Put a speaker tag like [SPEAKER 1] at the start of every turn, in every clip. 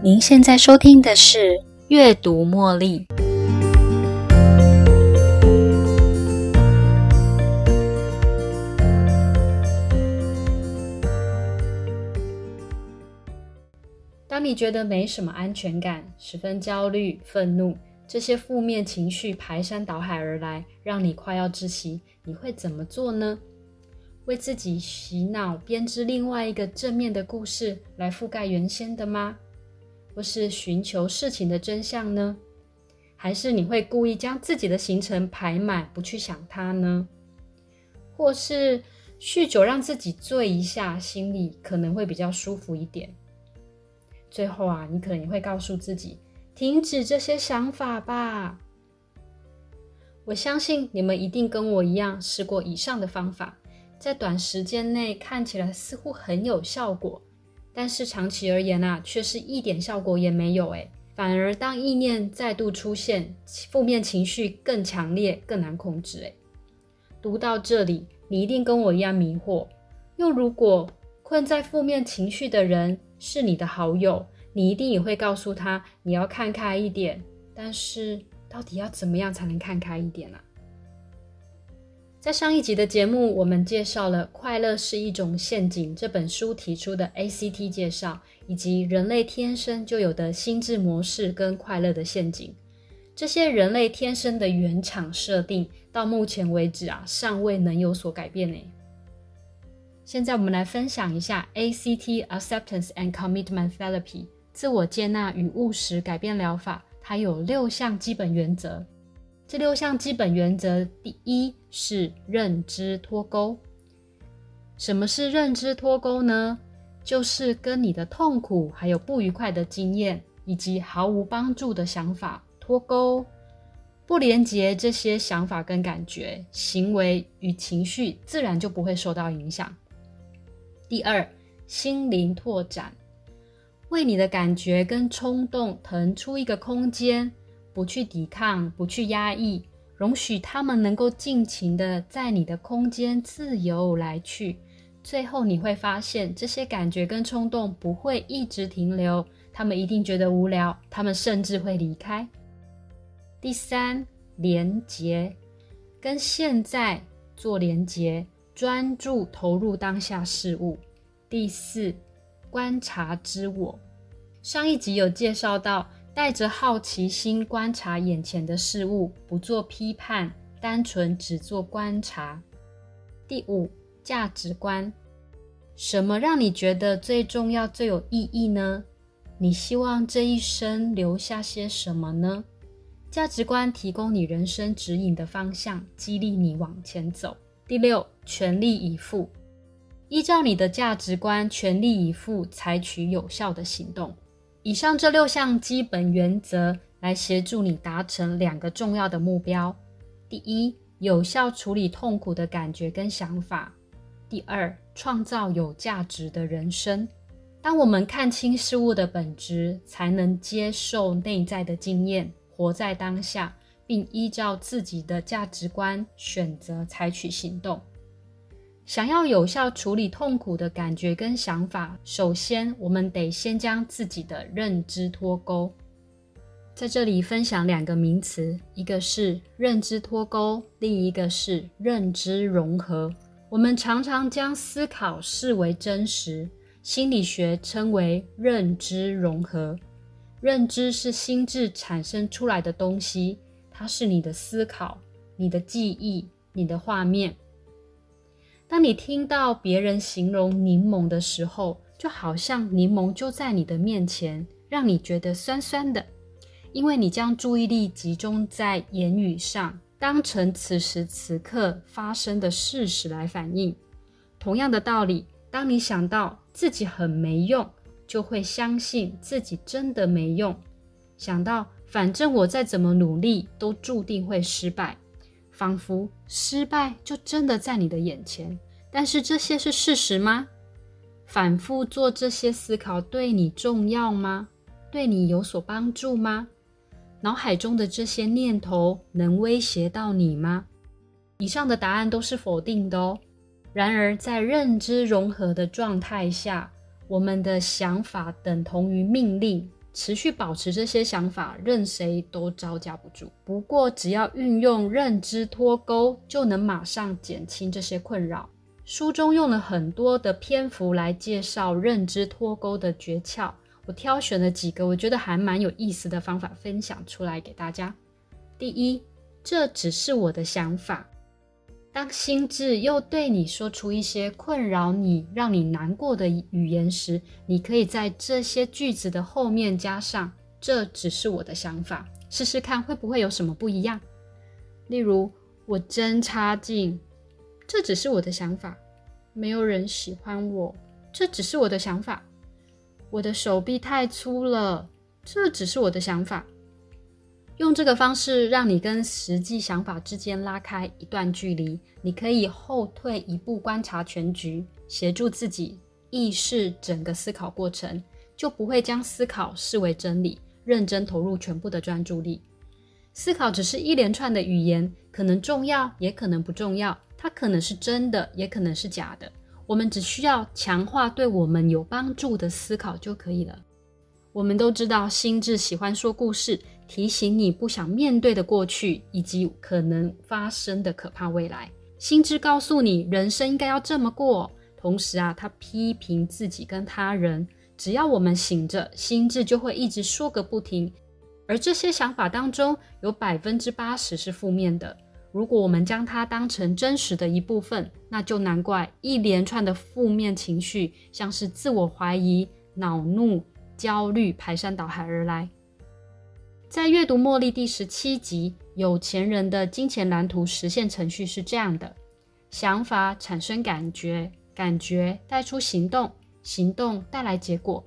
[SPEAKER 1] 您现在收听的是《阅读茉莉》。当你觉得没什么安全感，十分焦虑、愤怒，这些负面情绪排山倒海而来，让你快要窒息，你会怎么做呢？为自己洗脑，编织另外一个正面的故事来覆盖原先的吗？或是寻求事情的真相呢？还是你会故意将自己的行程排满，不去想它呢？或是酗酒让自己醉一下，心里可能会比较舒服一点。最后啊，你可能也会告诉自己，停止这些想法吧。我相信你们一定跟我一样试过以上的方法，在短时间内看起来似乎很有效果，但是长期而言啊，却是一点效果也没有。诶，反而当意念再度出现，负面情绪更强烈、更难控制。诶，读到这里，你一定跟我一样迷惑。又如果困在负面情绪的人，是你的好友，你一定也会告诉他你要看开一点。但是，到底要怎么样才能看开一点呢？在上一集的节目，我们介绍了《快乐是一种陷阱》这本书提出的 ACT 介绍，以及人类天生就有的心智模式跟快乐的陷阱。这些人类天生的原厂设定，到目前为止啊，尚未能有所改变呢。现在我们来分享一下 ACT Acceptance and Commitment Therapy 自我接纳与务实改变疗法。它有六项基本原则。这六项基本原则，第一是认知脱钩。什么是认知脱钩呢？就是跟你的痛苦、还有不愉快的经验以及毫无帮助的想法脱钩，不连接这些想法跟感觉、行为与情绪，自然就不会受到影响。第二，心灵拓展，为你的感觉跟冲动腾出一个空间，不去抵抗，不去压抑，容许他们能够尽情的在你的空间自由来去。最后你会发现，这些感觉跟冲动不会一直停留，他们一定觉得无聊，他们甚至会离开。第三，连结，跟现在做连接。专注投入当下事物。第四，观察之我。上一集有介绍到，带着好奇心观察眼前的事物，不做批判，单纯只做观察。第五，价值观。什么让你觉得最重要、最有意义呢？你希望这一生留下些什么呢？价值观提供你人生指引的方向，激励你往前走。第六，全力以赴，依照你的价值观，全力以赴采取有效的行动。以上这六项基本原则来协助你达成两个重要的目标：第一，有效处理痛苦的感觉跟想法；第二，创造有价值的人生。当我们看清事物的本质，才能接受内在的经验，活在当下。并依照自己的价值观选择采取行动。想要有效处理痛苦的感觉跟想法，首先我们得先将自己的认知脱钩。在这里分享两个名词，一个是认知脱钩，另一个是认知融合。我们常常将思考视为真实，心理学称为认知融合。认知是心智产生出来的东西。它是你的思考、你的记忆、你的画面。当你听到别人形容柠檬的时候，就好像柠檬就在你的面前，让你觉得酸酸的，因为你将注意力集中在言语上，当成此时此刻发生的事实来反应。同样的道理，当你想到自己很没用，就会相信自己真的没用。想到。反正我再怎么努力，都注定会失败，仿佛失败就真的在你的眼前。但是这些是事实吗？反复做这些思考对你重要吗？对你有所帮助吗？脑海中的这些念头能威胁到你吗？以上的答案都是否定的哦。然而，在认知融合的状态下，我们的想法等同于命令。持续保持这些想法，任谁都招架不住。不过，只要运用认知脱钩，就能马上减轻这些困扰。书中用了很多的篇幅来介绍认知脱钩的诀窍，我挑选了几个我觉得还蛮有意思的方法分享出来给大家。第一，这只是我的想法。当心智又对你说出一些困扰你、让你难过的语言时，你可以在这些句子的后面加上“这只是我的想法”，试试看会不会有什么不一样。例如，我真差劲，这只是我的想法；没有人喜欢我，这只是我的想法；我的手臂太粗了，这只是我的想法。用这个方式，让你跟实际想法之间拉开一段距离。你可以后退一步，观察全局，协助自己意识整个思考过程，就不会将思考视为真理，认真投入全部的专注力。思考只是一连串的语言，可能重要，也可能不重要。它可能是真的，也可能是假的。我们只需要强化对我们有帮助的思考就可以了。我们都知道，心智喜欢说故事。提醒你不想面对的过去，以及可能发生的可怕未来。心智告诉你，人生应该要这么过。同时啊，他批评自己跟他人。只要我们醒着，心智就会一直说个不停。而这些想法当中，有百分之八十是负面的。如果我们将它当成真实的一部分，那就难怪一连串的负面情绪，像是自我怀疑、恼怒、焦虑，排山倒海而来。在阅读《茉莉》第十七集，有钱人的金钱蓝图实现程序是这样的：想法产生感觉，感觉带出行动，行动带来结果。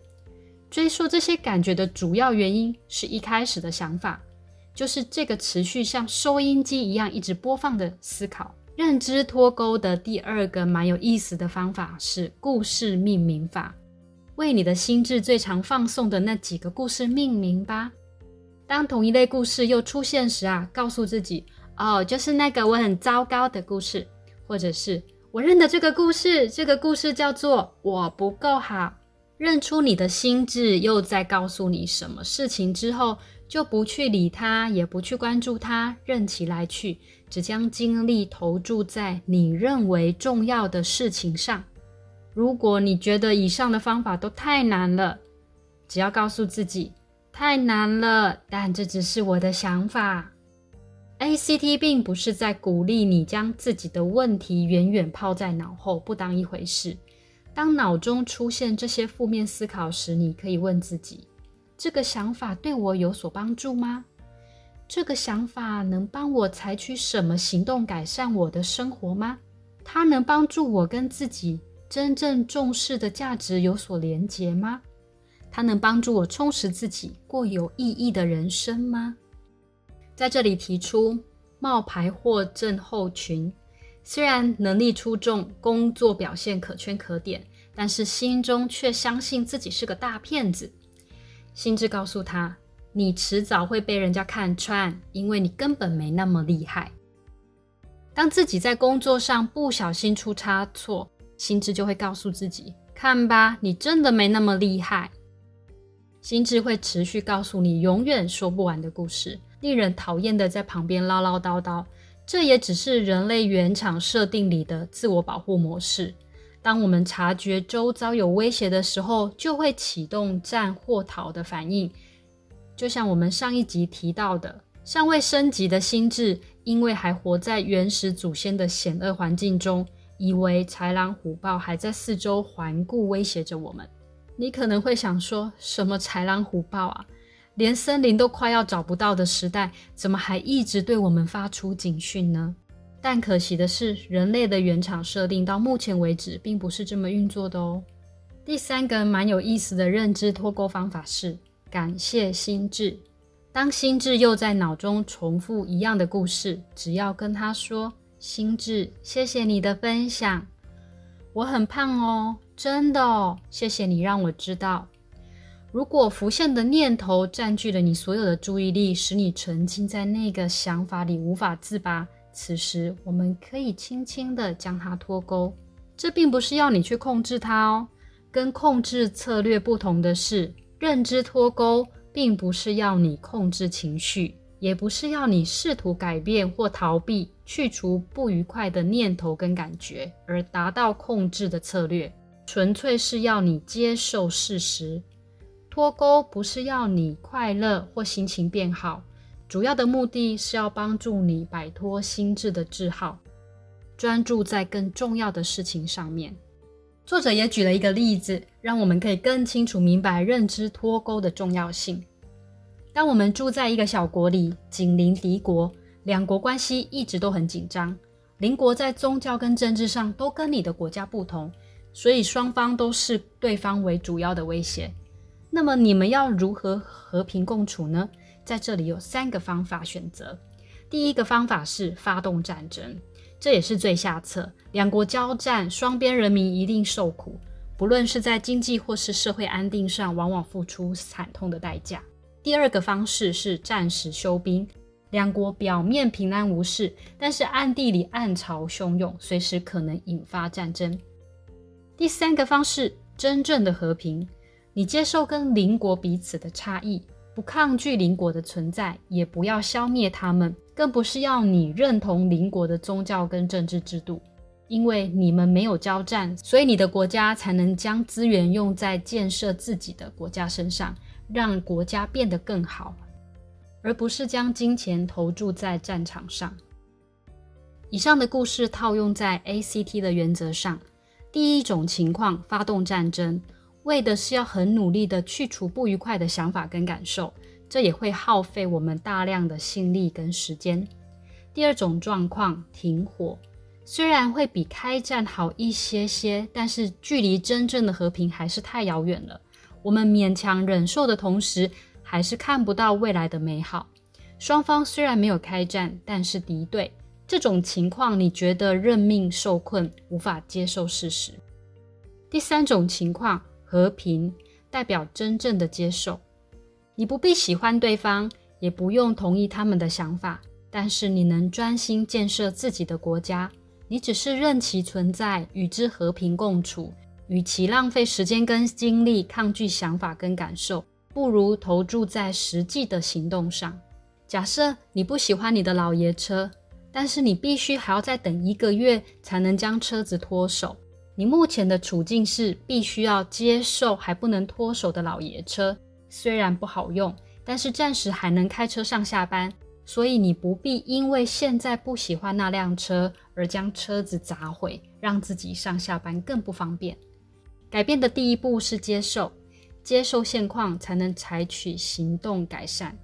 [SPEAKER 1] 追溯这些感觉的主要原因是一开始的想法，就是这个持续像收音机一样一直播放的思考。认知脱钩的第二个蛮有意思的方法是故事命名法，为你的心智最常放送的那几个故事命名吧。当同一类故事又出现时啊，告诉自己哦，就是那个我很糟糕的故事，或者是我认得这个故事，这个故事叫做我不够好。认出你的心智又在告诉你什么事情之后，就不去理它，也不去关注它，任其来去，只将精力投注在你认为重要的事情上。如果你觉得以上的方法都太难了，只要告诉自己。太难了，但这只是我的想法。ACT 并不是在鼓励你将自己的问题远远抛在脑后，不当一回事。当脑中出现这些负面思考时，你可以问自己：这个想法对我有所帮助吗？这个想法能帮我采取什么行动改善我的生活吗？它能帮助我跟自己真正重视的价值有所连结吗？它能帮助我充实自己，过有意义的人生吗？在这里提出冒牌货症候群，虽然能力出众，工作表现可圈可点，但是心中却相信自己是个大骗子。心智告诉他，你迟早会被人家看穿，因为你根本没那么厉害。当自己在工作上不小心出差错，心智就会告诉自己，看吧，你真的没那么厉害。心智会持续告诉你永远说不完的故事，令人讨厌的在旁边唠唠叨叨。这也只是人类原厂设定里的自我保护模式。当我们察觉周遭有威胁的时候，就会启动战或逃的反应。就像我们上一集提到的，尚未升级的心智，因为还活在原始祖先的险恶环境中，以为豺狼虎豹还在四周环顾威胁着我们。你可能会想说，什么豺狼虎豹啊，连森林都快要找不到的时代，怎么还一直对我们发出警讯呢？但可惜的是，人类的原厂设定到目前为止并不是这么运作的哦。第三个蛮有意思的认知脱钩方法是感谢心智。当心智又在脑中重复一样的故事，只要跟他说：“心智，谢谢你的分享，我很胖哦。”真的哦，谢谢你让我知道。如果浮现的念头占据了你所有的注意力，使你沉浸在那个想法里无法自拔，此时我们可以轻轻的将它脱钩。这并不是要你去控制它哦。跟控制策略不同的是，认知脱钩并不是要你控制情绪，也不是要你试图改变或逃避、去除不愉快的念头跟感觉而达到控制的策略，纯粹是要你接受事实。脱钩不是要你快乐或心情变好，主要的目的是要帮助你摆脱心智的桎梏，专注在更重要的事情上面。作者也举了一个例子，让我们可以更清楚明白认知脱钩的重要性。当我们住在一个小国里，紧邻敌国，两国关系一直都很紧张。邻国在宗教跟政治上都跟你的国家不同，所以双方都视对方为主要的威胁。那么你们要如何和平共处呢？在这里有三个方法选择。第一个方法是发动战争。这也是最下策。两国交战，双边人民一定受苦，不论是在经济或是社会安定上，往往付出惨痛的代价。第二个方式是暂时休兵，两国表面平安无事，但是暗地里暗潮汹涌，随时可能引发战争。第三个方式，真正的和平，你接受跟邻国彼此的差异。不抗拒邻国的存在，也不要消灭他们，更不是要你认同邻国的宗教跟政治制度。因为你们没有交战，所以你的国家才能将资源用在建设自己的国家身上，让国家变得更好，而不是将金钱投注在战场上。以上的故事套用在 ACT 的原则上，第一种情况发动战争。为的是要很努力的去除不愉快的想法跟感受，这也会耗费我们大量的心力跟时间。第二种状况，停火，虽然会比开战好一些些，但是距离真正的和平还是太遥远了。我们勉强忍受的同时，还是看不到未来的美好。双方虽然没有开战，但是敌对。这种情况，你觉得任命受困，无法接受事实。第三种情况。和平代表真正的接受，你不必喜欢对方，也不用同意他们的想法，但是你能专心建设自己的国家。你只是任其存在，与之和平共处。与其浪费时间跟精力抗拒想法跟感受，不如投注在实际的行动上。假设你不喜欢你的老爷车，但是你必须还要再等一个月才能将车子脱手。你目前的处境是必须要接受还不能脱手的老爷车，虽然不好用，但是暂时还能开车上下班。所以你不必因为现在不喜欢那辆车而将车子砸毁，让自己上下班更不方便。改变的第一步是接受，接受现况才能采取行动改善。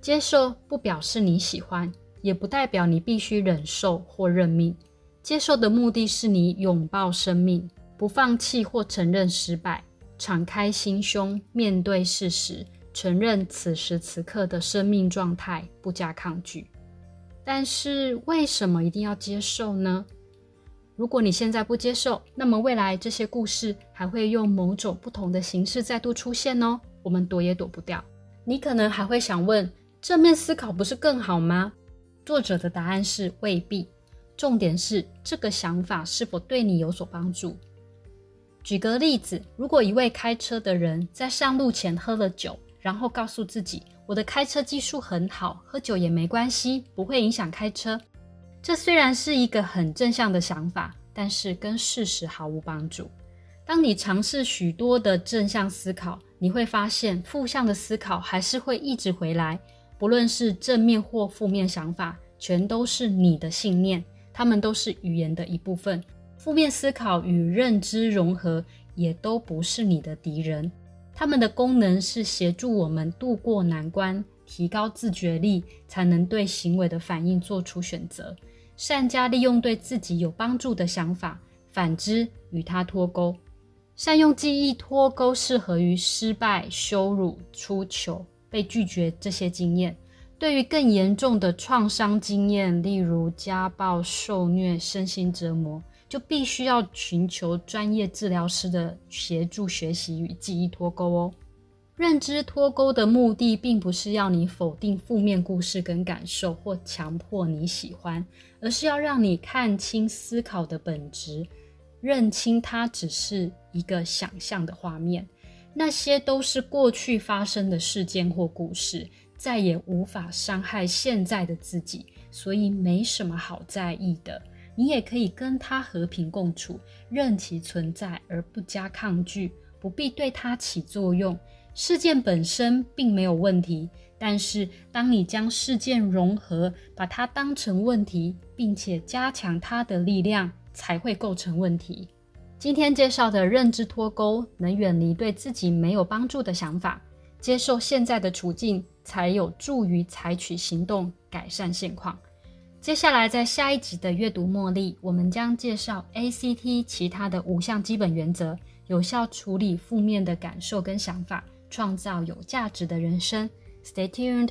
[SPEAKER 1] 接受不表示你喜欢，也不代表你必须忍受或认命。接受的目的是你拥抱生命，不放弃或承认失败，敞开心胸面对事实，承认此时此刻的生命状态，不加抗拒。但是为什么一定要接受呢？如果你现在不接受，那么未来这些故事还会用某种不同的形式再度出现哦，我们躲也躲不掉。你可能还会想问：正面思考不是更好吗？作者的答案是未必。重点是这个想法是否对你有所帮助。举个例子，如果一位开车的人在上路前喝了酒，然后告诉自己：“我的开车技术很好，喝酒也没关系，不会影响开车。”这虽然是一个很正向的想法，但是跟事实毫无帮助。当你尝试许多的正向思考，你会发现负向的思考还是会一直回来。不论是正面或负面想法，全都是你的信念。他们都是语言的一部分，负面思考与认知融合也都不是你的敌人。他们的功能是协助我们度过难关，提高自觉力，才能对行为的反应做出选择，善加利用对自己有帮助的想法。反之，与他脱钩。善用记忆脱钩，适合于失败、羞辱、出糗、被拒绝这些经验。对于更严重的创伤经验，例如家暴、受虐、身心折磨，就必须要寻求专业治疗师的协助学习与记忆脱钩哦。认知脱钩的目的，并不是要你否定负面故事跟感受，或强迫你喜欢，而是要让你看清思考的本质，认清它只是一个想象的画面。那些都是过去发生的事件或故事，再也无法伤害现在的自己，所以没什么好在意的。你也可以跟它和平共处，任其存在而不加抗拒，不必对它起作用。事件本身并没有问题，但是当你将事件融合，把它当成问题，并且加强它的力量，才会构成问题。今天介绍的认知脱钩，能远离对自己没有帮助的想法，接受现在的处境，才有助于采取行动改善现况。接下来在下一集的阅读茉莉，我们将介绍 ACT 其他的五项基本原则，有效处理负面的感受跟想法，创造有价值的人生。Stay tuned。